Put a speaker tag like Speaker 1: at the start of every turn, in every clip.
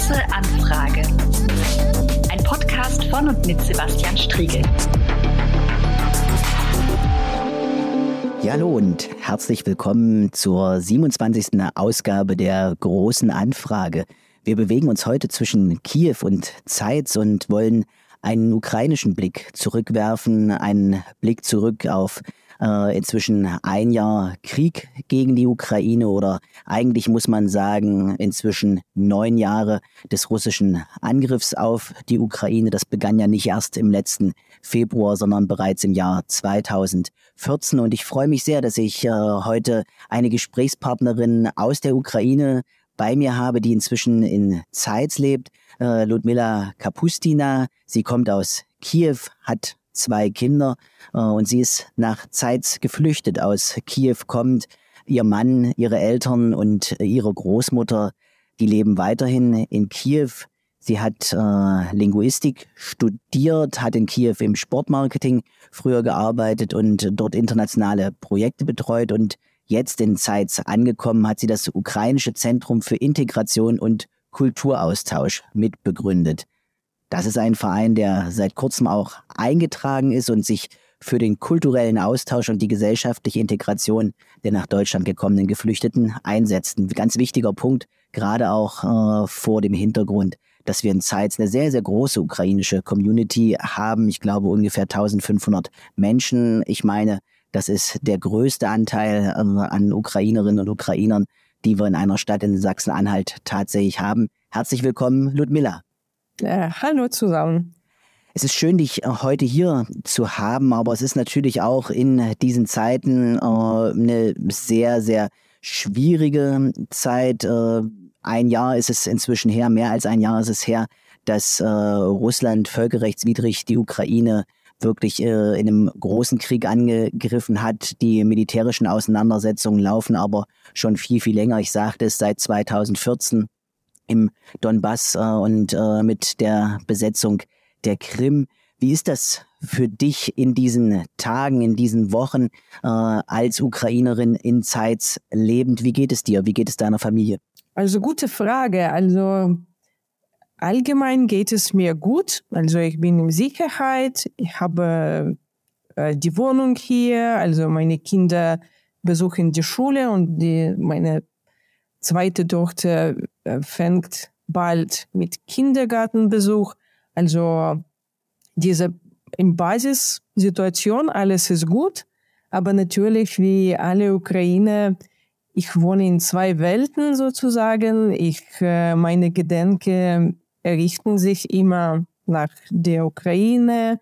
Speaker 1: große Anfrage. Ein Podcast von und mit Sebastian Striegel.
Speaker 2: Ja, hallo und herzlich willkommen zur 27. Ausgabe der großen Anfrage. Wir bewegen uns heute zwischen Kiew und Zeitz und wollen einen ukrainischen Blick zurückwerfen, einen Blick zurück auf äh, inzwischen ein Jahr Krieg gegen die Ukraine oder eigentlich muss man sagen inzwischen neun Jahre des russischen Angriffs auf die Ukraine. Das begann ja nicht erst im letzten Februar, sondern bereits im Jahr 2014. Und ich freue mich sehr, dass ich äh, heute eine Gesprächspartnerin aus der Ukraine bei mir habe, die inzwischen in Zeitz lebt, äh, Ludmila Kapustina. Sie kommt aus Kiew, hat zwei Kinder äh, und sie ist nach Zeitz geflüchtet aus Kiew, kommt ihr Mann, ihre Eltern und ihre Großmutter, die leben weiterhin in Kiew. Sie hat äh, Linguistik studiert, hat in Kiew im Sportmarketing früher gearbeitet und dort internationale Projekte betreut und jetzt in Zeitz angekommen hat sie das ukrainische Zentrum für Integration und Kulturaustausch mitbegründet. Das ist ein Verein, der seit kurzem auch eingetragen ist und sich für den kulturellen Austausch und die gesellschaftliche Integration der nach Deutschland gekommenen Geflüchteten einsetzt. Ein ganz wichtiger Punkt, gerade auch äh, vor dem Hintergrund, dass wir in Zeitz eine sehr, sehr große ukrainische Community haben. Ich glaube ungefähr 1500 Menschen. Ich meine, das ist der größte Anteil äh, an Ukrainerinnen und Ukrainern, die wir in einer Stadt in Sachsen-Anhalt tatsächlich haben. Herzlich willkommen, Ludmilla.
Speaker 3: Äh, hallo zusammen.
Speaker 2: Es ist schön, dich äh, heute hier zu haben, aber es ist natürlich auch in diesen Zeiten äh, eine sehr, sehr schwierige Zeit. Äh, ein Jahr ist es inzwischen her, mehr als ein Jahr ist es her, dass äh, Russland völkerrechtswidrig die Ukraine wirklich äh, in einem großen Krieg angegriffen hat. Die militärischen Auseinandersetzungen laufen aber schon viel, viel länger. Ich sagte es seit 2014 im Donbass äh, und äh, mit der Besetzung der Krim. Wie ist das für dich in diesen Tagen, in diesen Wochen äh, als Ukrainerin in Zeitz lebend? Wie geht es dir? Wie geht es deiner Familie?
Speaker 3: Also gute Frage. Also allgemein geht es mir gut. Also ich bin in Sicherheit. Ich habe äh, die Wohnung hier. Also meine Kinder besuchen die Schule und die, meine zweite Tochter fängt bald mit Kindergartenbesuch. Also diese in Basissituation, alles ist gut. Aber natürlich, wie alle Ukrainer, ich wohne in zwei Welten sozusagen. Ich, äh, meine Gedanken richten sich immer nach der Ukraine.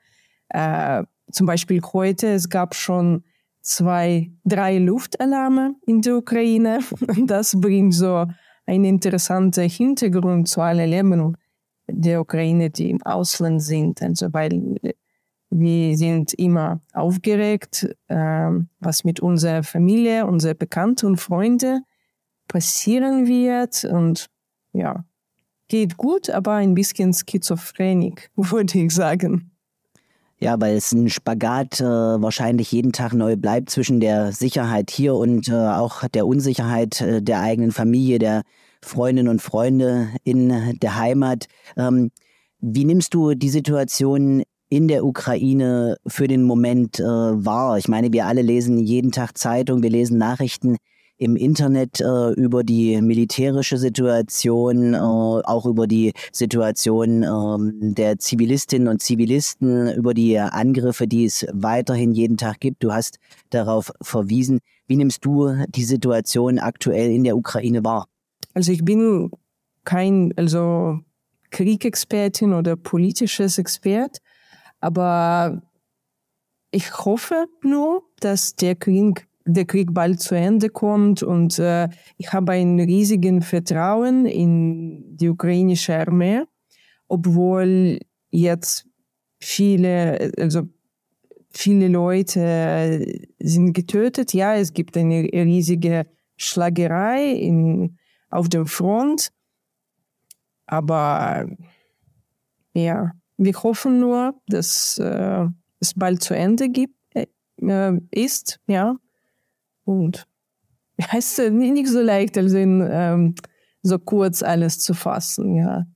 Speaker 3: Äh, zum Beispiel heute, es gab schon zwei, drei Luftalarme in der Ukraine. Das bringt so einen interessanten Hintergrund zu allen Leben der Ukraine, die im Ausland sind. Also, weil wir sind immer aufgeregt, äh, was mit unserer Familie, unseren Bekannten und Freunden passieren wird. Und ja, geht gut, aber ein bisschen schizophrenik, würde ich sagen.
Speaker 2: Ja, weil es ein Spagat äh, wahrscheinlich jeden Tag neu bleibt zwischen der Sicherheit hier und äh, auch der Unsicherheit äh, der eigenen Familie, der Freundinnen und Freunde in der Heimat. Ähm, wie nimmst du die Situation in der Ukraine für den Moment äh, wahr? Ich meine, wir alle lesen jeden Tag Zeitung, wir lesen Nachrichten im Internet äh, über die militärische Situation, äh, auch über die Situation äh, der Zivilistinnen und Zivilisten, über die Angriffe, die es weiterhin jeden Tag gibt. Du hast darauf verwiesen. Wie nimmst du die Situation aktuell in der Ukraine wahr?
Speaker 3: Also ich bin kein also Kriegexpertin oder politisches Expert, aber ich hoffe nur, dass der Krieg der Krieg bald zu Ende kommt und äh, ich habe ein riesigen Vertrauen in die ukrainische Armee, obwohl jetzt viele, also viele Leute sind getötet. Ja, es gibt eine riesige Schlagerei in, auf dem Front, aber ja, wir hoffen nur, dass äh, es bald zu Ende gibt, äh, ist, ja. Und heißt nicht so leicht, also in ähm, so kurz alles zu fassen, ja.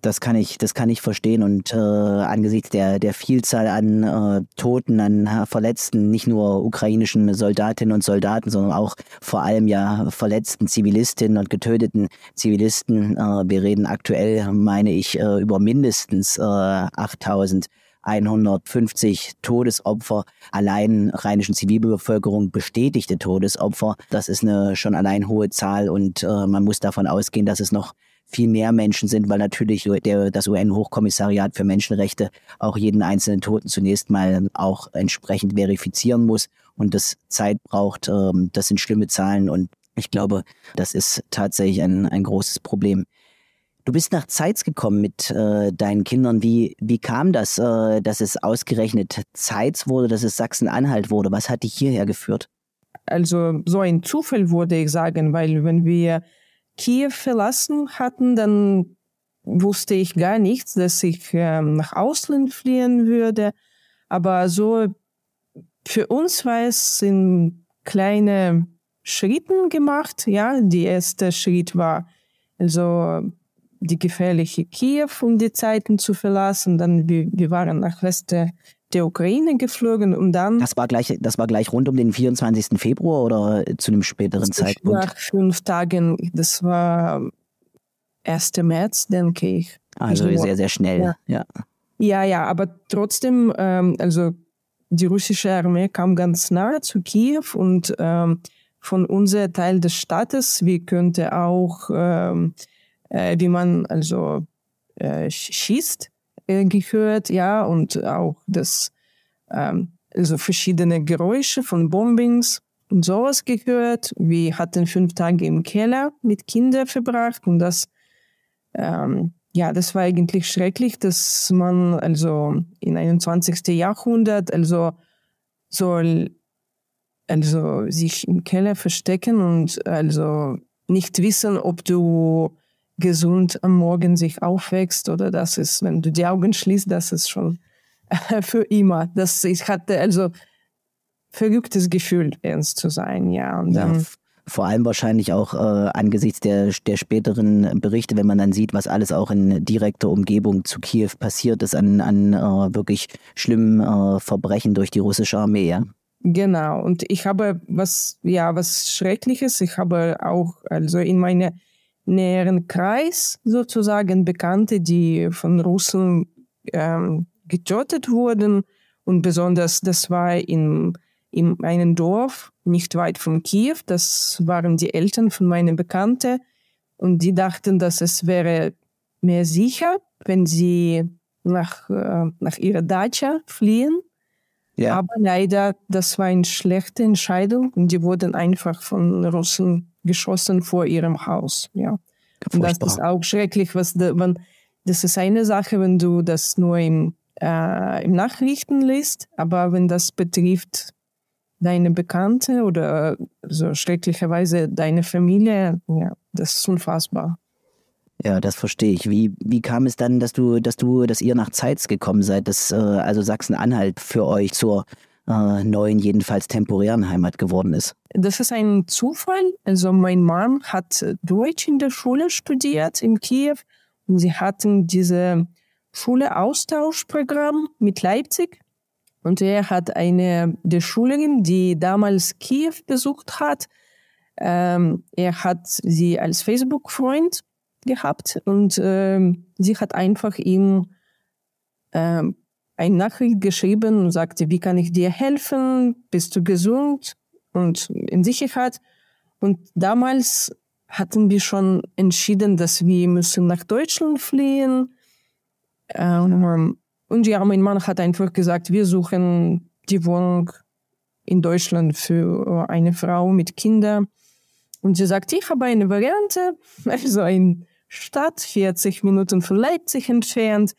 Speaker 2: Das kann ich, das kann ich verstehen und äh, angesichts der, der Vielzahl an äh, Toten, an äh, Verletzten, nicht nur ukrainischen Soldatinnen und Soldaten, sondern auch vor allem ja verletzten Zivilistinnen und getöteten Zivilisten. Äh, wir reden aktuell, meine ich, äh, über mindestens äh, 8000 150 Todesopfer, allein rheinischen Zivilbevölkerung bestätigte Todesopfer. Das ist eine schon allein hohe Zahl und äh, man muss davon ausgehen, dass es noch viel mehr Menschen sind, weil natürlich der, das UN-Hochkommissariat für Menschenrechte auch jeden einzelnen Toten zunächst mal auch entsprechend verifizieren muss und das Zeit braucht. Ähm, das sind schlimme Zahlen und ich glaube, das ist tatsächlich ein, ein großes Problem. Du bist nach Zeitz gekommen mit äh, deinen Kindern. Wie, wie kam das, äh, dass es ausgerechnet Zeitz wurde, dass es Sachsen-Anhalt wurde? Was hat dich hierher geführt?
Speaker 3: Also so ein Zufall würde ich sagen, weil wenn wir Kiew verlassen hatten, dann wusste ich gar nichts, dass ich äh, nach Ausland fliehen würde. Aber so für uns war es in kleine Schritten gemacht. Ja, der erste Schritt war also die gefährliche Kiew, um die Zeiten zu verlassen. Dann wir, wir waren nach Westen der Ukraine geflogen und dann.
Speaker 2: Das war gleich, das war gleich rund um den 24. Februar oder zu einem späteren Zeitpunkt?
Speaker 3: Nach fünf Tagen, das war 1. März, denke ich.
Speaker 2: Also, also sehr, sehr schnell, ja.
Speaker 3: Ja, ja, ja aber trotzdem, ähm, also die russische Armee kam ganz nahe zu Kiew und ähm, von unserem Teil des Staates, wie könnte auch ähm, äh, wie man also äh, schießt, äh, gehört, ja, und auch das, ähm, also verschiedene Geräusche von Bombings und sowas gehört. Wir hatten fünf Tage im Keller mit Kindern verbracht und das, ähm, ja, das war eigentlich schrecklich, dass man also in 21. Jahrhundert also soll also sich im Keller verstecken und also nicht wissen, ob du gesund am Morgen sich aufwächst oder das ist, wenn du die Augen schließt, das ist schon für immer. Das, ich hatte also verrücktes Gefühl, ernst zu sein, ja. Und
Speaker 2: dann, ja, vor allem wahrscheinlich auch äh, angesichts der, der späteren Berichte, wenn man dann sieht, was alles auch in direkter Umgebung zu Kiew passiert ist, an, an äh, wirklich schlimmen äh, Verbrechen durch die russische Armee, ja.
Speaker 3: Genau, und ich habe was, ja, was Schreckliches, ich habe auch, also in meine näheren Kreis sozusagen Bekannte, die von Russen ähm, getötet wurden. Und besonders, das war in, in einem Dorf nicht weit von Kiew. Das waren die Eltern von meinen Bekannten. Und die dachten, dass es wäre mehr sicher, wenn sie nach, äh, nach ihrer Dacia fliehen. Ja. Aber leider, das war eine schlechte Entscheidung und die wurden einfach von Russen geschossen vor ihrem Haus. Ja. Und das ist auch schrecklich, was da, man, das ist eine Sache, wenn du das nur im, äh, im Nachrichten liest, aber wenn das betrifft deine Bekannte oder so schrecklicherweise deine Familie, ja, das ist unfassbar.
Speaker 2: Ja, das verstehe ich. Wie, wie kam es dann, dass du, dass du, dass ihr nach Zeitz gekommen seid, dass äh, also Sachsen-Anhalt für euch zur äh, neuen, jedenfalls temporären Heimat geworden ist?
Speaker 3: Das ist ein Zufall. Also mein Mann hat Deutsch in der Schule studiert in Kiew und sie hatten diese Schule-Austauschprogramm mit Leipzig. Und er hat eine der Schülerin, die damals Kiew besucht hat, ähm, er hat sie als Facebook-Freund gehabt und ähm, sie hat einfach ihm ähm, eine Nachricht geschrieben und sagte, wie kann ich dir helfen? Bist du gesund und in Sicherheit? Und damals hatten wir schon entschieden, dass wir müssen nach Deutschland fliehen. Ähm, und ja, mein Mann hat einfach gesagt, wir suchen die Wohnung in Deutschland für eine Frau mit Kindern. Und sie sagt, ich habe eine Variante, also eine Stadt, 40 Minuten von Leipzig entfernt.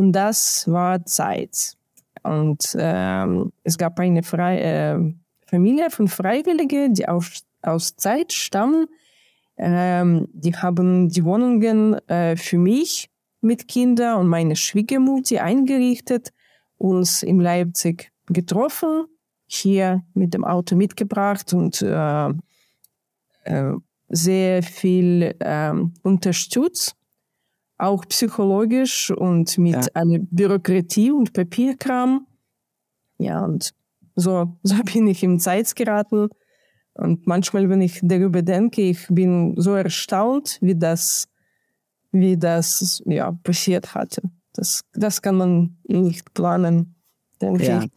Speaker 3: Und das war Zeit. Und ähm, es gab eine Fre äh, Familie von Freiwilligen, die aus, aus Zeit stammen. Ähm, die haben die Wohnungen äh, für mich mit Kindern und meine Schwiegermutter eingerichtet, uns in Leipzig getroffen, hier mit dem Auto mitgebracht und äh, äh, sehr viel ähm, unterstützt, auch psychologisch und mit ja. einer Bürokratie und Papierkram. Ja, und so, so bin ich in Zeit geraten. Und manchmal, wenn ich darüber denke, ich bin so erstaunt, wie das, wie das ja, passiert hatte. Das, das kann man nicht planen, denke ja. ich.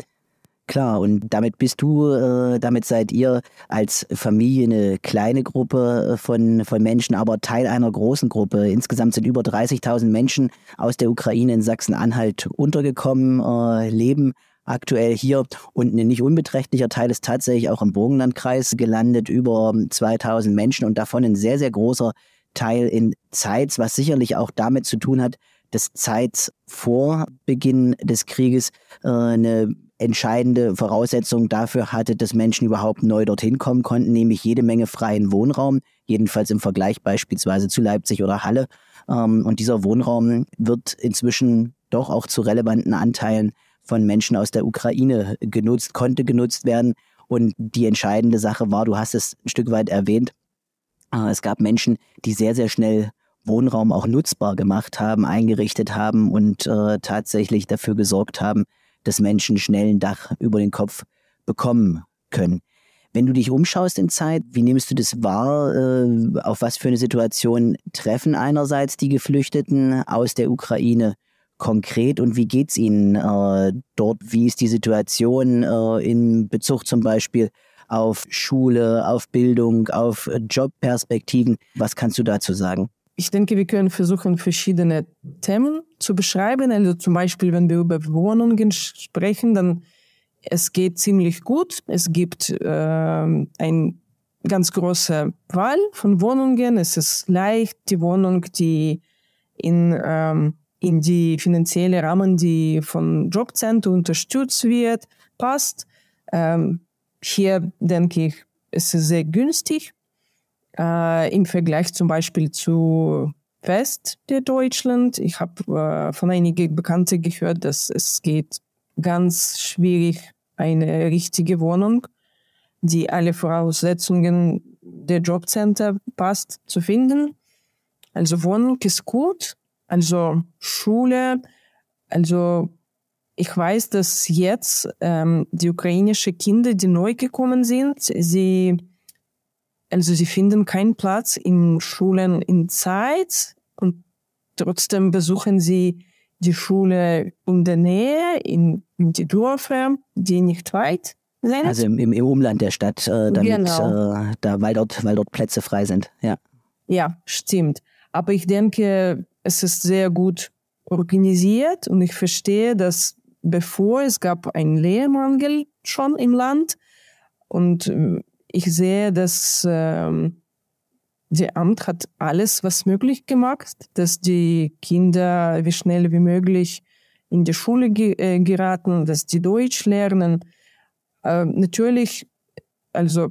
Speaker 2: Klar, und damit bist du, äh, damit seid ihr als Familie eine kleine Gruppe äh, von, von Menschen, aber Teil einer großen Gruppe. Insgesamt sind über 30.000 Menschen aus der Ukraine in Sachsen-Anhalt untergekommen, äh, leben aktuell hier und ein nicht unbeträchtlicher Teil ist tatsächlich auch im Burgenlandkreis gelandet, über 2000 Menschen und davon ein sehr, sehr großer Teil in Zeitz, was sicherlich auch damit zu tun hat, dass Zeitz vor Beginn des Krieges äh, eine entscheidende Voraussetzung dafür hatte, dass Menschen überhaupt neu dorthin kommen konnten, nämlich jede Menge freien Wohnraum, jedenfalls im Vergleich beispielsweise zu Leipzig oder Halle. Ähm, und dieser Wohnraum wird inzwischen doch auch zu relevanten Anteilen von Menschen aus der Ukraine genutzt, konnte genutzt werden. Und die entscheidende Sache war, du hast es ein Stück weit erwähnt, äh, es gab Menschen, die sehr, sehr schnell Wohnraum auch nutzbar gemacht haben, eingerichtet haben und äh, tatsächlich dafür gesorgt haben, dass Menschen schnell ein Dach über den Kopf bekommen können. Wenn du dich umschaust in Zeit, wie nimmst du das wahr? Äh, auf was für eine Situation treffen einerseits die Geflüchteten aus der Ukraine konkret und wie geht es Ihnen äh, dort? Wie ist die Situation äh, in Bezug zum Beispiel auf Schule, auf Bildung, auf Jobperspektiven? Was kannst du dazu sagen?
Speaker 3: Ich denke, wir können versuchen, verschiedene Themen zu beschreiben. Also zum Beispiel, wenn wir über Wohnungen sprechen, dann es geht ziemlich gut. Es gibt äh, eine ganz große Wahl von Wohnungen. Es ist leicht, die Wohnung, die in ähm, in die finanzielle Rahmen, die von Jobcenter unterstützt wird, passt. Ähm, hier denke ich, es ist sehr günstig äh, im Vergleich zum Beispiel zu West der Deutschland. Ich habe äh, von einigen Bekannten gehört, dass es geht ganz schwierig, eine richtige Wohnung, die alle Voraussetzungen der Jobcenter passt, zu finden. Also Wohnung ist gut, also Schule, also ich weiß, dass jetzt ähm, die ukrainischen Kinder, die neu gekommen sind, sie, also sie finden keinen Platz in Schulen in Zeit und trotzdem besuchen sie die Schule in der Nähe, in, in die Dörfer, die nicht weit sind.
Speaker 2: Also im, im Umland der Stadt, äh, damit, genau. äh, da, weil, dort, weil dort Plätze frei sind, ja.
Speaker 3: Ja, stimmt. Aber ich denke, es ist sehr gut organisiert und ich verstehe, dass bevor es gab einen Lehrmangel schon im Land und äh, ich sehe, dass ähm, der Amt hat alles, was möglich gemacht, dass die Kinder wie schnell wie möglich in die Schule ge äh, geraten, dass die Deutsch lernen. Äh, natürlich, also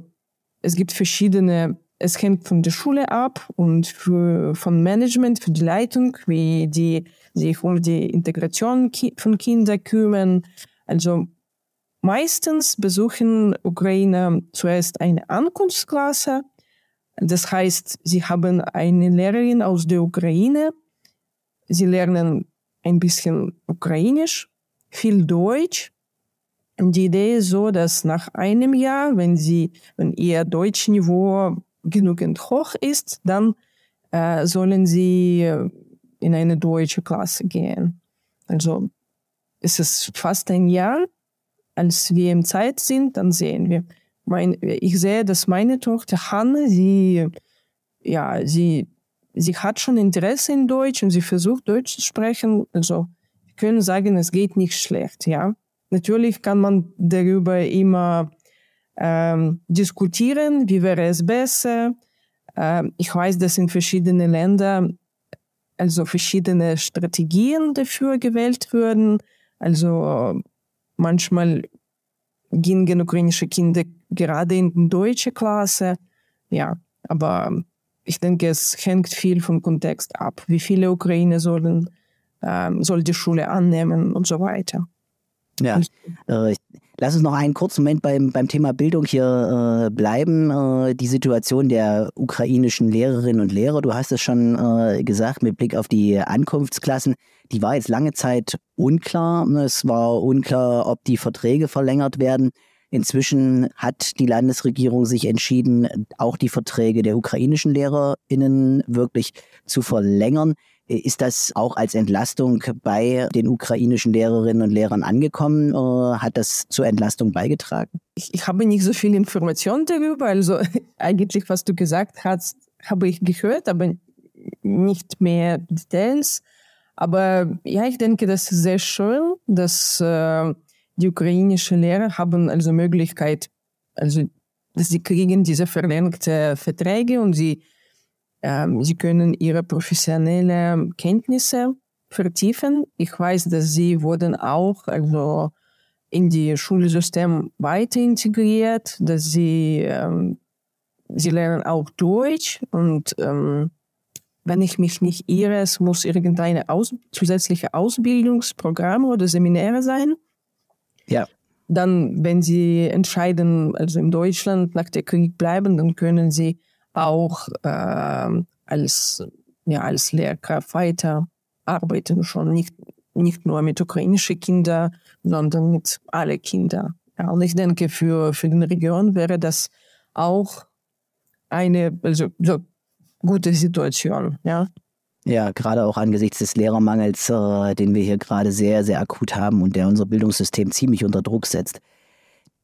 Speaker 3: es gibt verschiedene es hängt von der Schule ab und für, von Management, für die Leitung, wie die sich um die Integration von Kindern kümmern. Also meistens besuchen Ukrainer zuerst eine Ankunftsklasse. Das heißt, sie haben eine Lehrerin aus der Ukraine. Sie lernen ein bisschen Ukrainisch, viel Deutsch. Und die Idee ist so, dass nach einem Jahr, wenn sie, wenn ihr Deutschniveau genügend hoch ist, dann äh, sollen sie äh, in eine deutsche Klasse gehen. Also ist es fast ein Jahr, als wir im Zeit sind, dann sehen wir. Mein, ich sehe, dass meine Tochter Hanne, sie, ja, sie, sie hat schon Interesse in Deutsch und sie versucht Deutsch zu sprechen. Also wir können sagen, es geht nicht schlecht, ja. Natürlich kann man darüber immer ähm, diskutieren, wie wäre es besser. Ähm, ich weiß, dass in verschiedenen Ländern also verschiedene Strategien dafür gewählt würden. Also manchmal gingen ukrainische Kinder gerade in die deutsche Klasse. Ja, aber ich denke, es hängt viel vom Kontext ab. Wie viele Ukrainer sollen, ähm, soll die Schule annehmen und so weiter.
Speaker 2: Ja, äh, Lass uns noch einen kurzen Moment beim, beim Thema Bildung hier äh, bleiben. Äh, die Situation der ukrainischen Lehrerinnen und Lehrer, du hast es schon äh, gesagt, mit Blick auf die Ankunftsklassen, die war jetzt lange Zeit unklar. Es war unklar, ob die Verträge verlängert werden. Inzwischen hat die Landesregierung sich entschieden, auch die Verträge der ukrainischen Lehrerinnen wirklich zu verlängern. Ist das auch als Entlastung bei den ukrainischen Lehrerinnen und Lehrern angekommen? Äh, hat das zur Entlastung beigetragen?
Speaker 3: Ich, ich habe nicht so viel Information darüber. Also eigentlich, was du gesagt hast, habe ich gehört, aber nicht mehr Details. Aber ja, ich denke, das ist sehr schön, dass äh, die ukrainischen Lehrer haben also Möglichkeit, also dass sie kriegen diese verlängerte Verträge und sie sie können ihre professionellen Kenntnisse vertiefen. Ich weiß, dass sie wurden auch also in die Schulsystem weiter integriert, dass sie ähm, sie lernen auch Deutsch und ähm, wenn ich mich nicht irre, es muss irgendeine Aus zusätzliche Ausbildungsprogramme oder Seminare sein.
Speaker 2: Ja.
Speaker 3: Dann, wenn sie entscheiden, also in Deutschland nach der Krieg bleiben, dann können sie auch äh, als, ja, als Lehrkraft weiter arbeiten, schon nicht, nicht nur mit ukrainischen Kindern, sondern mit allen Kindern. Ja, und ich denke, für, für den Region wäre das auch eine also, so gute Situation. Ja.
Speaker 2: Ja, gerade auch angesichts des Lehrermangels, äh, den wir hier gerade sehr, sehr akut haben und der unser Bildungssystem ziemlich unter Druck setzt.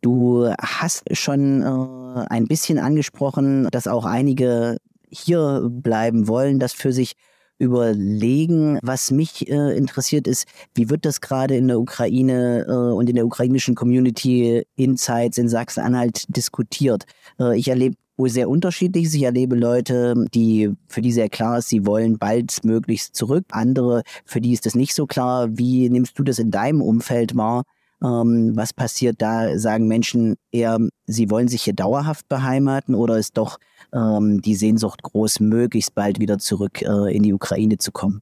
Speaker 2: Du hast schon äh, ein bisschen angesprochen, dass auch einige hier bleiben wollen, das für sich überlegen. Was mich äh, interessiert ist, wie wird das gerade in der Ukraine äh, und in der ukrainischen Community in Zeitz in Sachsen-Anhalt diskutiert? Äh, ich erlebe sehr unterschiedlich. Ich erlebe Leute, die, für die sehr klar ist, sie wollen bald möglichst zurück. Andere, für die ist das nicht so klar. Wie nimmst du das in deinem Umfeld wahr? Ähm, was passiert da? Sagen Menschen eher, sie wollen sich hier dauerhaft beheimaten oder ist doch ähm, die Sehnsucht groß, möglichst bald wieder zurück äh, in die Ukraine zu kommen?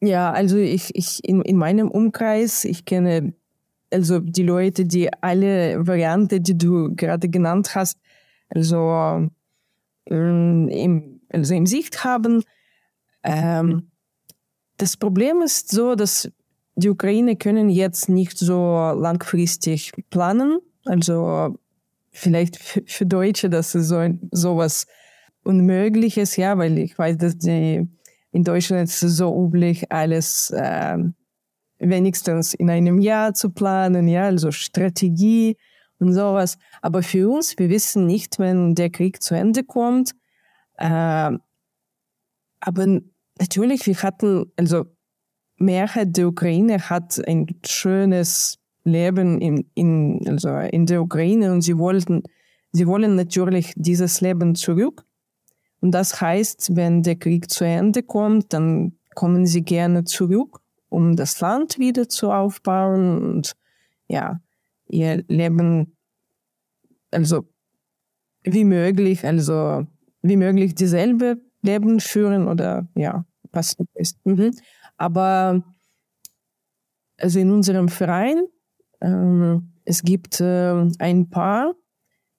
Speaker 3: Ja, also ich, ich in, in meinem Umkreis, ich kenne also die Leute, die alle Varianten, die du gerade genannt hast, also, ähm, im, also im Sicht haben. Ähm, das Problem ist so, dass die Ukraine können jetzt nicht so langfristig planen. Also vielleicht für Deutsche, das ist so sowas Unmögliches, ja, weil ich weiß, dass die in Deutschland ist es so üblich, alles äh, wenigstens in einem Jahr zu planen, ja, also Strategie und sowas. Aber für uns, wir wissen nicht, wenn der Krieg zu Ende kommt. Äh, aber natürlich, wir hatten, also Mehrheit der Ukraine hat ein schönes Leben in, in, also in der Ukraine und sie wollten, sie wollen natürlich dieses Leben zurück. Und das heißt, wenn der Krieg zu Ende kommt, dann kommen sie gerne zurück, um das Land wieder zu aufbauen und ja, ihr Leben, also wie möglich, also wie möglich dieselbe Leben führen oder ja, was ist. Mhm. Aber also in unserem Verein, ähm, es gibt äh, ein Paar,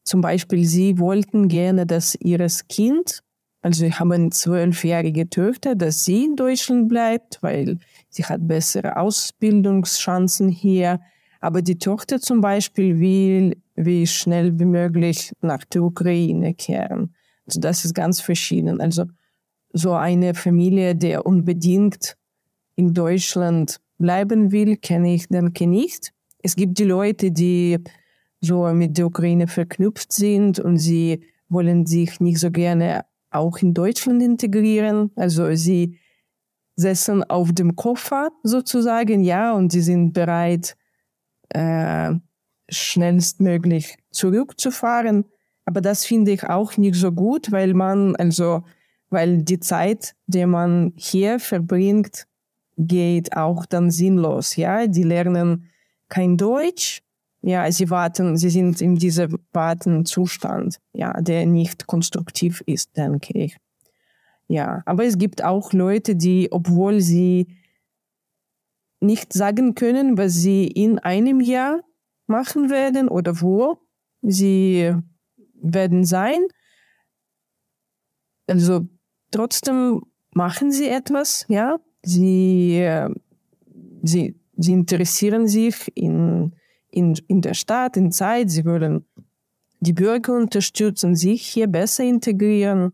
Speaker 3: zum Beispiel sie wollten gerne, dass ihres Kind, also sie haben zwölfjährige Töchter, dass sie in Deutschland bleibt, weil sie hat bessere Ausbildungschancen hier. Aber die Tochter zum Beispiel will wie schnell wie möglich nach der Ukraine kehren. Also das ist ganz verschieden. Also so eine Familie, der unbedingt in Deutschland bleiben will, kenne ich denke nicht. Es gibt die Leute, die so mit der Ukraine verknüpft sind und sie wollen sich nicht so gerne auch in Deutschland integrieren. Also sie setzen auf dem Koffer sozusagen, ja, und sie sind bereit, äh, schnellstmöglich zurückzufahren. Aber das finde ich auch nicht so gut, weil man, also, weil die Zeit, die man hier verbringt, geht auch dann sinnlos. Ja, die lernen kein Deutsch. Ja, sie warten, sie sind in diesem Wartenzustand, ja, der nicht konstruktiv ist, denke ich. Ja, aber es gibt auch Leute, die, obwohl sie nicht sagen können, was sie in einem Jahr machen werden oder wo sie werden sein. Also trotzdem machen sie etwas, ja. Sie, sie, sie interessieren sich in, in, in der Stadt, in Zeit. Sie wollen die Bürger unterstützen, sich hier besser integrieren.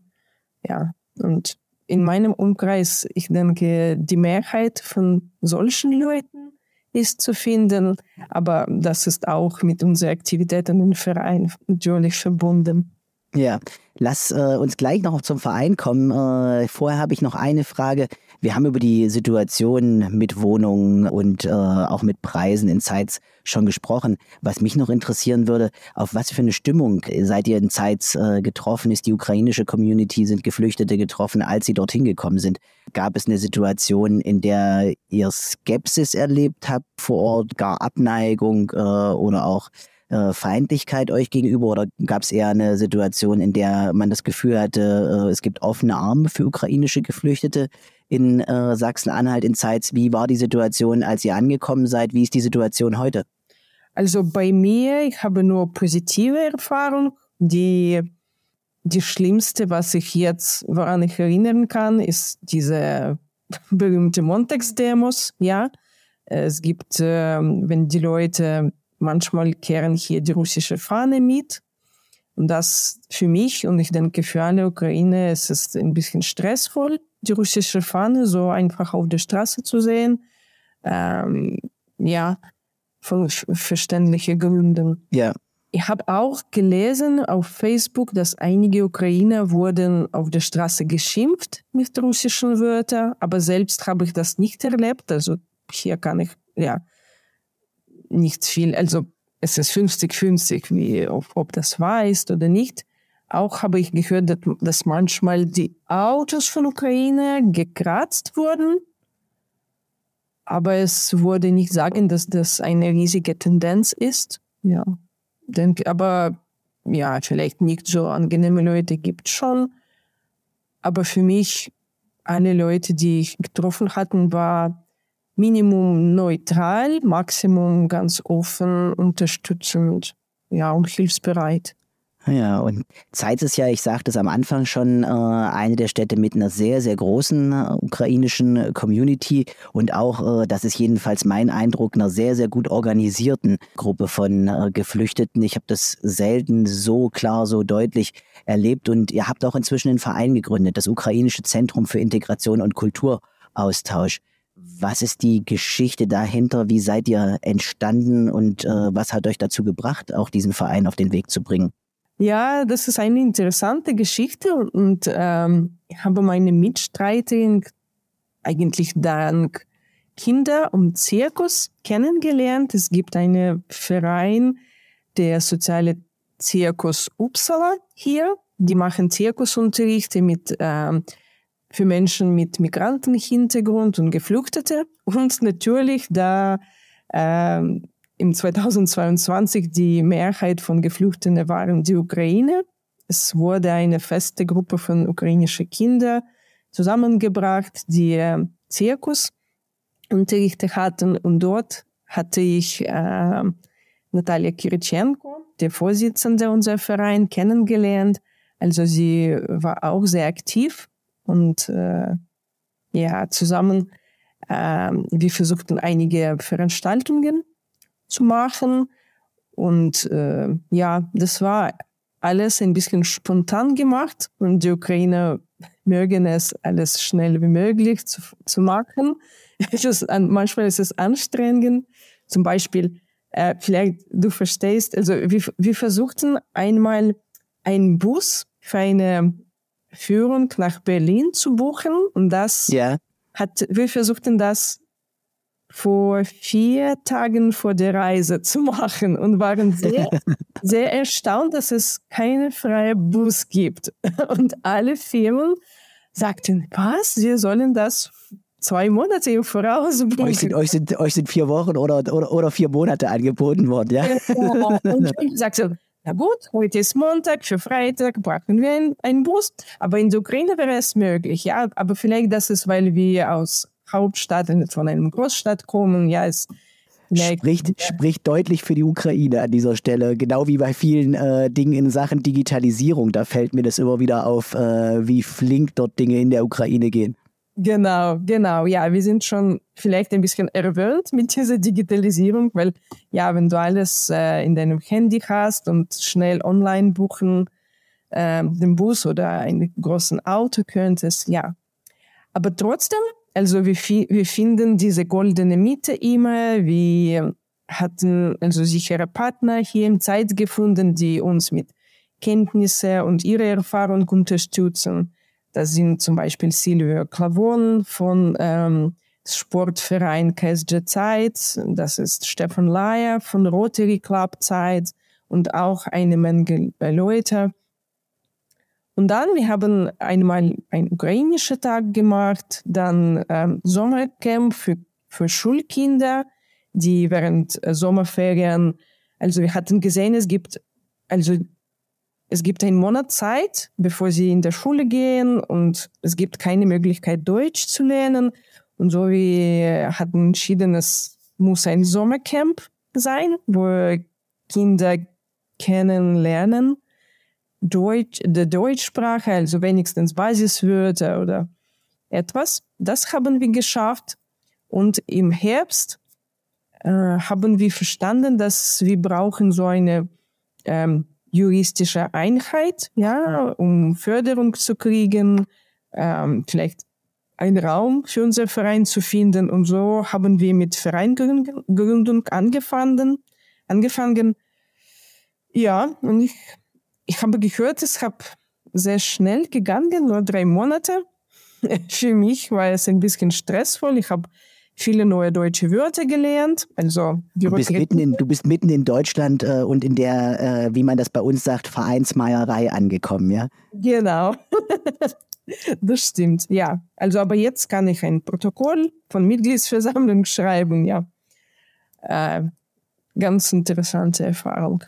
Speaker 3: Ja, und in meinem Umkreis, ich denke, die Mehrheit von solchen Leuten ist zu finden, aber das ist auch mit unseren Aktivitäten im Verein natürlich verbunden.
Speaker 2: Ja, lass äh, uns gleich noch zum Verein kommen. Äh, vorher habe ich noch eine Frage. Wir haben über die Situation mit Wohnungen und äh, auch mit Preisen in Zeitz schon gesprochen. Was mich noch interessieren würde, auf was für eine Stimmung seid ihr in Zeitz äh, getroffen? Ist die ukrainische Community, sind Geflüchtete getroffen, als sie dorthin gekommen sind? Gab es eine Situation, in der ihr Skepsis erlebt habt vor Ort, gar Abneigung äh, oder auch äh, Feindlichkeit euch gegenüber oder gab es eher eine Situation, in der man das Gefühl hatte, äh, es gibt offene Arme für ukrainische Geflüchtete in äh, Sachsen-Anhalt in Zeitz? Wie war die Situation, als ihr angekommen seid? Wie ist die Situation heute?
Speaker 3: Also bei mir, ich habe nur positive Erfahrungen. Die, die schlimmste, was ich jetzt, woran ich erinnern kann, ist diese berühmte Montagsdemos. Ja, es gibt, äh, wenn die Leute manchmal kehren hier die russische Fahne mit. Und das für mich und ich denke für alle Ukraine ist es ein bisschen stressvoll, die russische Fahne so einfach auf der Straße zu sehen. Ähm, ja, von verständlichen Gründen.
Speaker 2: Ja.
Speaker 3: Ich habe auch gelesen auf Facebook, dass einige Ukrainer wurden auf der Straße geschimpft mit russischen Wörtern, aber selbst habe ich das nicht erlebt. Also hier kann ich ja nicht viel, also es ist 50-50, wie ob, ob das wahr ist oder nicht. Auch habe ich gehört, dass, dass manchmal die Autos von Ukraine gekratzt wurden. Aber es wurde nicht sagen, dass das eine riesige Tendenz ist. Ja, denke, aber ja, vielleicht nicht so angenehme Leute gibt schon. Aber für mich, alle Leute, die ich getroffen hatten, war Minimum neutral, Maximum ganz offen, unterstützend, ja, und hilfsbereit.
Speaker 2: Ja, und Zeitz ist ja, ich sagte es am Anfang schon, äh, eine der Städte mit einer sehr, sehr großen äh, ukrainischen Community und auch, äh, das ist jedenfalls mein Eindruck, einer sehr, sehr gut organisierten Gruppe von Geflüchteten. Ich habe das selten so klar, so deutlich erlebt und ihr habt auch inzwischen einen Verein gegründet, das Ukrainische Zentrum für Integration und Kulturaustausch. Was ist die Geschichte dahinter? Wie seid ihr entstanden und äh, was hat euch dazu gebracht, auch diesen Verein auf den Weg zu bringen?
Speaker 3: Ja, das ist eine interessante Geschichte und ähm, ich habe meine Mitstreiterin eigentlich dank Kinder und Zirkus kennengelernt. Es gibt einen Verein, der soziale Zirkus Uppsala hier. Die machen Zirkusunterrichte mit ähm, für Menschen mit Migrantenhintergrund und Geflüchtete. Und natürlich, da ähm, im 2022 die Mehrheit von Geflüchteten waren die Ukraine. Es wurde eine feste Gruppe von ukrainischen Kindern zusammengebracht, die äh, Zirkus unterrichtet hatten. Und dort hatte ich äh, Natalia Kiritschenko, der Vorsitzende unserer Verein, kennengelernt. Also sie war auch sehr aktiv und äh, ja, zusammen, äh, wir versuchten einige Veranstaltungen zu machen. Und äh, ja, das war alles ein bisschen spontan gemacht und die Ukrainer mögen es alles schnell wie möglich zu, zu machen. Ist, manchmal ist es anstrengend. Zum Beispiel, äh, vielleicht du verstehst, also wir, wir versuchten einmal einen Bus für eine Führung nach Berlin zu buchen. Und das
Speaker 2: ja.
Speaker 3: hat, wir versuchten das vor vier Tagen vor der Reise zu machen und waren sehr, sehr erstaunt, dass es keine freie Bus gibt. Und alle Firmen sagten, was, wir sollen das zwei Monate im Voraus buchen.
Speaker 2: Euch sind, euch sind, euch sind vier Wochen oder, oder, oder vier Monate angeboten worden, ja? ja
Speaker 3: und ich sagte, na gut, heute ist Montag, für Freitag brauchen wir einen Bus, aber in der Ukraine wäre es möglich, ja, aber vielleicht das ist, weil wir aus Hauptstadt, von einer Großstadt kommen, ja, es
Speaker 2: Spricht, spricht deutlich für die Ukraine an dieser Stelle, genau wie bei vielen äh, Dingen in Sachen Digitalisierung. Da fällt mir das immer wieder auf, äh, wie flink dort Dinge in der Ukraine gehen.
Speaker 3: Genau, genau. Ja, wir sind schon vielleicht ein bisschen erwöhnt mit dieser Digitalisierung, weil ja, wenn du alles äh, in deinem Handy hast und schnell online buchen, äh, den Bus oder ein großen Auto könntest, ja. Aber trotzdem, also wir, wir finden diese goldene Mitte immer, wir hatten also sichere Partner hier im Zeit gefunden, die uns mit Kenntnisse und ihre Erfahrung unterstützen. Das sind zum Beispiel Silvio Clavon von ähm, Sportverein KSG Zeit, das ist Stefan Leier von Rotary Club Zeit und auch eine Menge Leute. Und dann, wir haben einmal einen ukrainischen Tag gemacht, dann ähm, Sommercamp für, für Schulkinder, die während äh, Sommerferien, also wir hatten gesehen, es gibt also es gibt einen Monat Zeit, bevor sie in der Schule gehen und es gibt keine Möglichkeit, Deutsch zu lernen. Und so wie hatten entschieden, es muss ein Sommercamp sein, wo Kinder kennenlernen, Deutsch, die Deutschsprache, also wenigstens Basiswörter oder etwas. Das haben wir geschafft. Und im Herbst äh, haben wir verstanden, dass wir brauchen so eine ähm, juristische Einheit, ja, um Förderung zu kriegen, ähm, vielleicht einen Raum für unser Verein zu finden. Und so haben wir mit Vereingründung angefangen. angefangen. Ja, und ich, ich habe gehört, es hat sehr schnell gegangen, nur drei Monate. Für mich war es ein bisschen stressvoll. Ich habe viele neue deutsche Wörter gelernt. Also
Speaker 2: du bist, mitten in, du bist mitten in Deutschland äh, und in der, äh, wie man das bei uns sagt, Vereinsmeierei angekommen, ja?
Speaker 3: Genau. das stimmt, ja. Also aber jetzt kann ich ein Protokoll von Mitgliedsversammlung schreiben, ja. Äh, ganz interessante Erfahrung.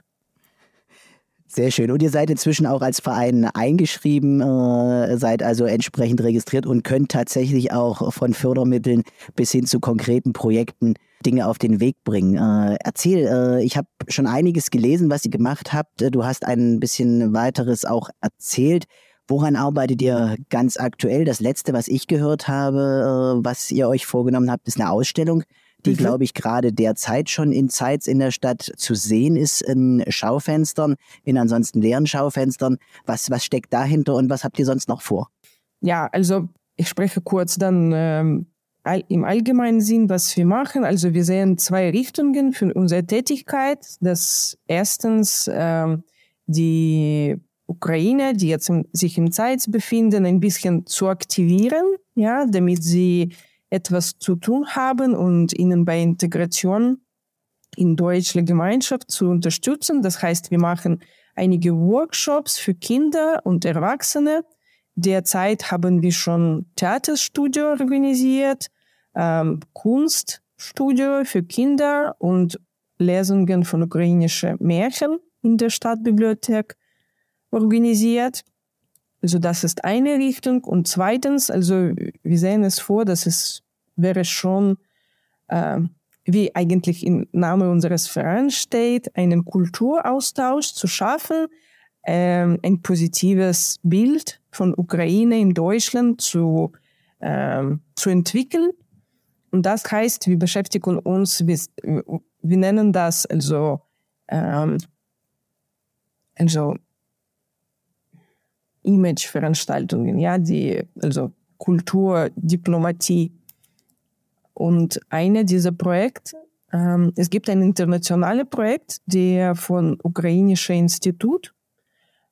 Speaker 2: Sehr schön. Und ihr seid inzwischen auch als Verein eingeschrieben, äh, seid also entsprechend registriert und könnt tatsächlich auch von Fördermitteln bis hin zu konkreten Projekten Dinge auf den Weg bringen. Äh, erzähl, äh, ich habe schon einiges gelesen, was ihr gemacht habt. Du hast ein bisschen weiteres auch erzählt. Woran arbeitet ihr ganz aktuell? Das letzte, was ich gehört habe, was ihr euch vorgenommen habt, ist eine Ausstellung die, mhm. glaube ich, gerade derzeit schon in Zeitz in der Stadt zu sehen ist, in Schaufenstern, in ansonsten leeren Schaufenstern. Was, was steckt dahinter und was habt ihr sonst noch vor?
Speaker 3: Ja, also ich spreche kurz dann ähm, im allgemeinen Sinn, was wir machen. Also wir sehen zwei Richtungen für unsere Tätigkeit. Das erstens ähm, die Ukraine, die jetzt im, sich im Zeit befinden, ein bisschen zu aktivieren, ja, damit sie etwas zu tun haben und ihnen bei Integration in deutsche Gemeinschaft zu unterstützen. Das heißt, wir machen einige Workshops für Kinder und Erwachsene. Derzeit haben wir schon Theaterstudio organisiert, ähm, Kunststudio für Kinder und Lesungen von ukrainischen Märchen in der Stadtbibliothek organisiert. Also das ist eine Richtung. Und zweitens, also wir sehen es vor, dass es wäre schon, äh, wie eigentlich im Namen unseres Vereins steht, einen Kulturaustausch zu schaffen, äh, ein positives Bild von Ukraine in Deutschland zu, äh, zu entwickeln. Und das heißt, wir beschäftigen uns, wir, wir nennen das also, ähm, also Imageveranstaltungen, ja, die, also Kultur, Diplomatie. Und eine dieser Projekte, ähm, es gibt ein internationales Projekt, der von ukrainischen Institut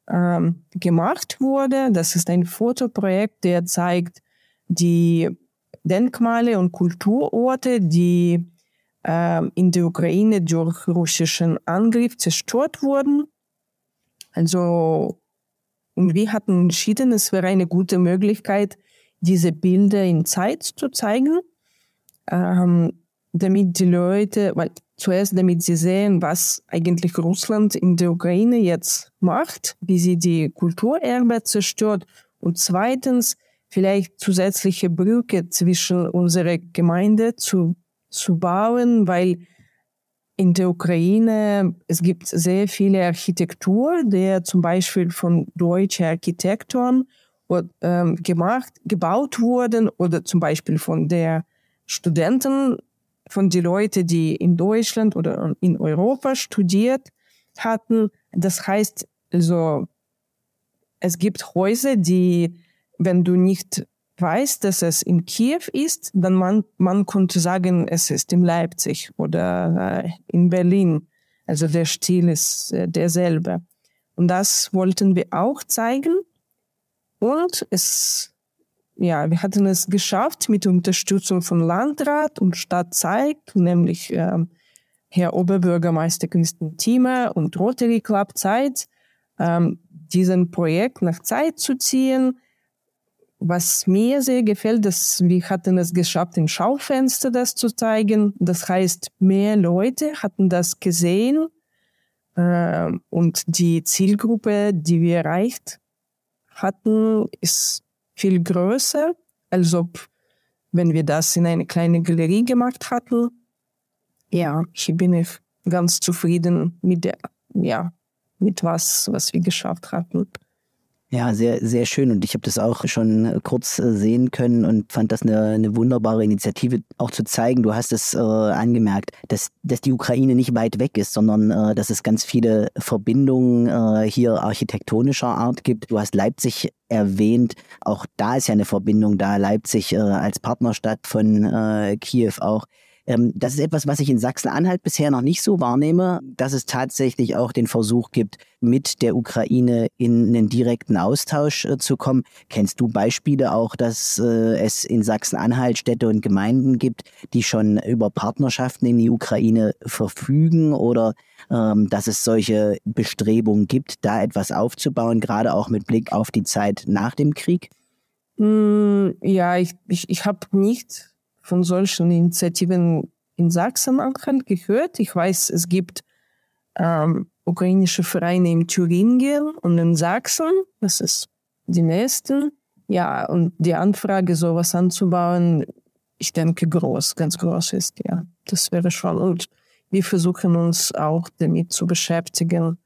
Speaker 3: ähm, gemacht wurde. Das ist ein Fotoprojekt, der zeigt die Denkmale und Kulturorte, die ähm, in der Ukraine durch russischen Angriff zerstört wurden. Also und wir hatten entschieden, es wäre eine gute Möglichkeit, diese Bilder in Zeit zu zeigen, ähm, damit die Leute, weil zuerst damit sie sehen, was eigentlich Russland in der Ukraine jetzt macht, wie sie die Kulturerbe zerstört. Und zweitens vielleicht zusätzliche Brücke zwischen unserer Gemeinde zu, zu bauen, weil in der Ukraine, es gibt sehr viele Architektur, die zum Beispiel von deutschen Architekten ähm, gemacht, gebaut wurden oder zum Beispiel von der Studenten, von den Leuten, die in Deutschland oder in Europa studiert hatten. Das heißt, also, es gibt Häuser, die, wenn du nicht weißt, dass es in Kiew ist, dann man, man konnte sagen, es ist in Leipzig oder äh, in Berlin. Also der Stil ist äh, derselbe. Und das wollten wir auch zeigen. Und es, ja, wir hatten es geschafft mit Unterstützung von Landrat und Stadt zeigt, nämlich äh, Herr Oberbürgermeister Christian Thieme und Rotary Club Zeit, ähm, diesen Projekt nach Zeit zu ziehen. Was mir sehr gefällt, dass wir hatten es geschafft, im Schaufenster das zu zeigen. Das heißt, mehr Leute hatten das gesehen äh, und die Zielgruppe, die wir erreicht hatten, ist viel größer, als ob wenn wir das in eine kleine Galerie gemacht hatten. Ja, hier bin ich ganz zufrieden mit der, ja, mit was, was wir geschafft hatten.
Speaker 2: Ja, sehr, sehr schön. Und ich habe das auch schon äh, kurz äh, sehen können und fand das eine, eine wunderbare Initiative, auch zu zeigen. Du hast es äh, angemerkt, dass, dass die Ukraine nicht weit weg ist, sondern äh, dass es ganz viele Verbindungen äh, hier architektonischer Art gibt. Du hast Leipzig erwähnt. Auch da ist ja eine Verbindung da. Leipzig äh, als Partnerstadt von Kiew auch. Ähm, das ist etwas, was ich in Sachsen-Anhalt bisher noch nicht so wahrnehme, dass es tatsächlich auch den Versuch gibt, mit der Ukraine in einen direkten Austausch äh, zu kommen. Kennst du Beispiele auch, dass äh, es in Sachsen-Anhalt Städte und Gemeinden gibt, die schon über Partnerschaften in die Ukraine verfügen oder ähm, dass es solche Bestrebungen gibt, da etwas aufzubauen, gerade auch mit Blick auf die Zeit nach dem Krieg?
Speaker 3: Mm, ja, ich, ich, ich habe nicht von solchen Initiativen in Sachsen-Anhalt gehört. Ich weiß, es gibt ähm, ukrainische Vereine in Thüringen und in Sachsen. Das ist die nächsten. Ja, und die Anfrage, sowas anzubauen, ich denke, groß, ganz groß ist, ja. Das wäre schon. Und wir versuchen uns auch damit zu beschäftigen.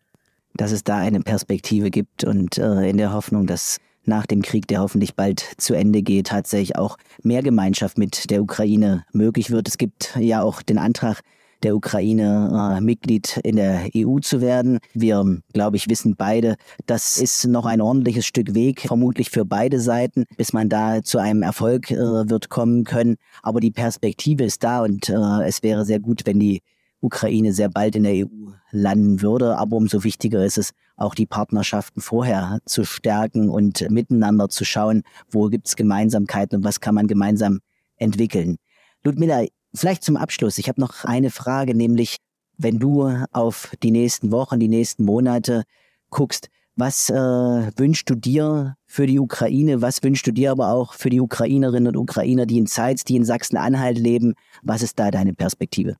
Speaker 2: Dass es da eine Perspektive gibt und äh, in der Hoffnung, dass nach dem Krieg, der hoffentlich bald zu Ende geht, tatsächlich auch mehr Gemeinschaft mit der Ukraine möglich wird. Es gibt ja auch den Antrag der Ukraine äh, Mitglied in der EU zu werden. Wir, glaube ich, wissen beide, das ist noch ein ordentliches Stück Weg, vermutlich für beide Seiten, bis man da zu einem Erfolg äh, wird kommen können. Aber die Perspektive ist da und äh, es wäre sehr gut, wenn die Ukraine sehr bald in der EU landen würde. Aber umso wichtiger ist es, auch die Partnerschaften vorher zu stärken und miteinander zu schauen, wo gibt es Gemeinsamkeiten und was kann man gemeinsam entwickeln. Ludmilla, vielleicht zum Abschluss. Ich habe noch eine Frage, nämlich wenn du auf die nächsten Wochen, die nächsten Monate guckst, was äh, wünschst du dir für die Ukraine? Was wünschst du dir aber auch für die Ukrainerinnen und Ukrainer, die in Zeitz, die in Sachsen-Anhalt leben? Was ist da deine Perspektive?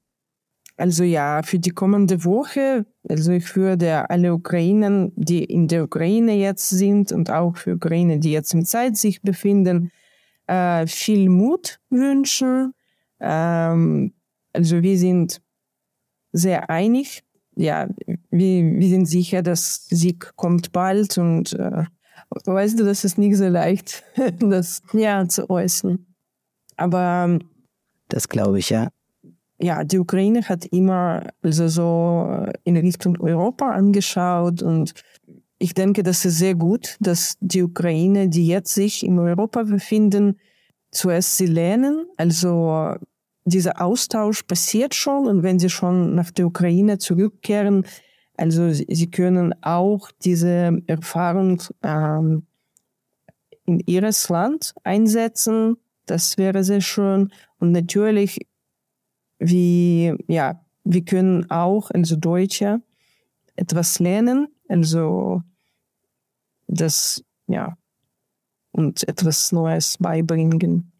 Speaker 3: Also ja, für die kommende Woche, also ich würde alle Ukrainer, die in der Ukraine jetzt sind und auch für Ukrainer, die jetzt in Zeit sich befinden, äh, viel Mut wünschen. Ähm, also wir sind sehr einig. Ja, wir, wir sind sicher, dass Sieg kommt bald und äh, weißt du, das ist nicht so leicht, das ja zu äußern. Aber ähm,
Speaker 2: das glaube ich, ja
Speaker 3: ja, die Ukraine hat immer also so äh, in Richtung Europa angeschaut und ich denke, das ist sehr gut, dass die Ukraine, die jetzt sich in Europa befinden, zuerst sie lernen. Also dieser Austausch passiert schon und wenn sie schon nach der Ukraine zurückkehren, also sie können auch diese Erfahrung ähm, in ihres Land einsetzen. Das wäre sehr schön. Und natürlich wie, ja, wir können auch, also Deutsche, etwas lernen, also das, ja, und etwas Neues beibringen.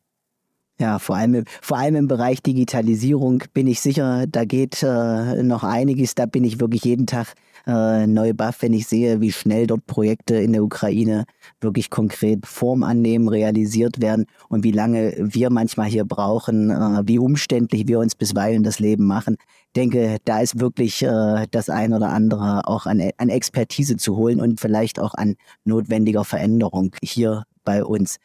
Speaker 2: Ja, vor allem, vor allem im Bereich Digitalisierung bin ich sicher, da geht äh, noch einiges. Da bin ich wirklich jeden Tag äh, neu baff, wenn ich sehe, wie schnell dort Projekte in der Ukraine wirklich konkret Form annehmen, realisiert werden und wie lange wir manchmal hier brauchen, äh, wie umständlich wir uns bisweilen das Leben machen. Ich denke, da ist wirklich äh, das ein oder andere auch an, an Expertise zu holen und vielleicht auch an notwendiger Veränderung hier bei uns.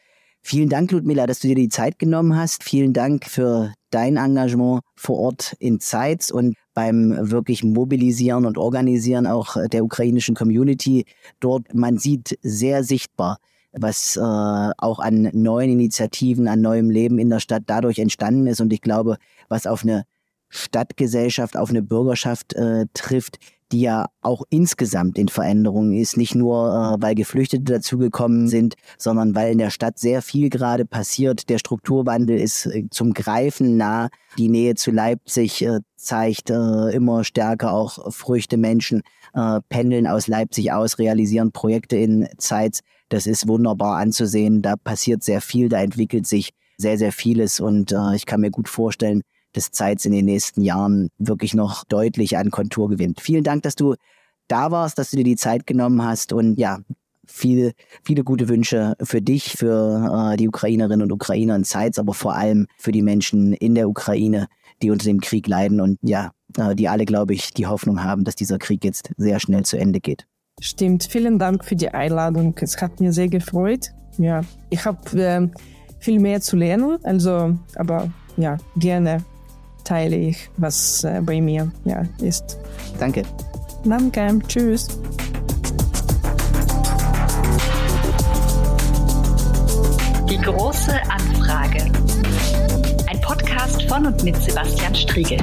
Speaker 2: Vielen Dank, Ludmila, dass du dir die Zeit genommen hast. Vielen Dank für dein Engagement vor Ort in Zeitz und beim wirklich Mobilisieren und Organisieren auch der ukrainischen Community dort. Man sieht sehr sichtbar, was äh, auch an neuen Initiativen, an neuem Leben in der Stadt dadurch entstanden ist. Und ich glaube, was auf eine Stadtgesellschaft, auf eine Bürgerschaft äh, trifft, die ja auch insgesamt in Veränderungen ist, nicht nur äh, weil Geflüchtete dazugekommen sind, sondern weil in der Stadt sehr viel gerade passiert. Der Strukturwandel ist äh, zum Greifen nah. Die Nähe zu Leipzig äh, zeigt äh, immer stärker auch Früchte. Menschen äh, pendeln aus Leipzig aus, realisieren Projekte in Zeitz. Das ist wunderbar anzusehen. Da passiert sehr viel, da entwickelt sich sehr, sehr vieles und äh, ich kann mir gut vorstellen, des Zeits in den nächsten Jahren wirklich noch deutlich an Kontur gewinnt. Vielen Dank, dass du da warst, dass du dir die Zeit genommen hast und ja, viele, viele gute Wünsche für dich, für äh, die Ukrainerinnen und Ukrainer in Zeitz, aber vor allem für die Menschen in der Ukraine, die unter dem Krieg leiden und ja, äh, die alle, glaube ich, die Hoffnung haben, dass dieser Krieg jetzt sehr schnell zu Ende geht.
Speaker 3: Stimmt. Vielen Dank für die Einladung. Es hat mir sehr gefreut. Ja, ich habe äh, viel mehr zu lernen, also, aber ja, gerne teile ich, was äh, bei mir ja, ist.
Speaker 2: Danke.
Speaker 3: Danke. Tschüss.
Speaker 1: Die große Anfrage. Ein Podcast von und mit Sebastian Striegel.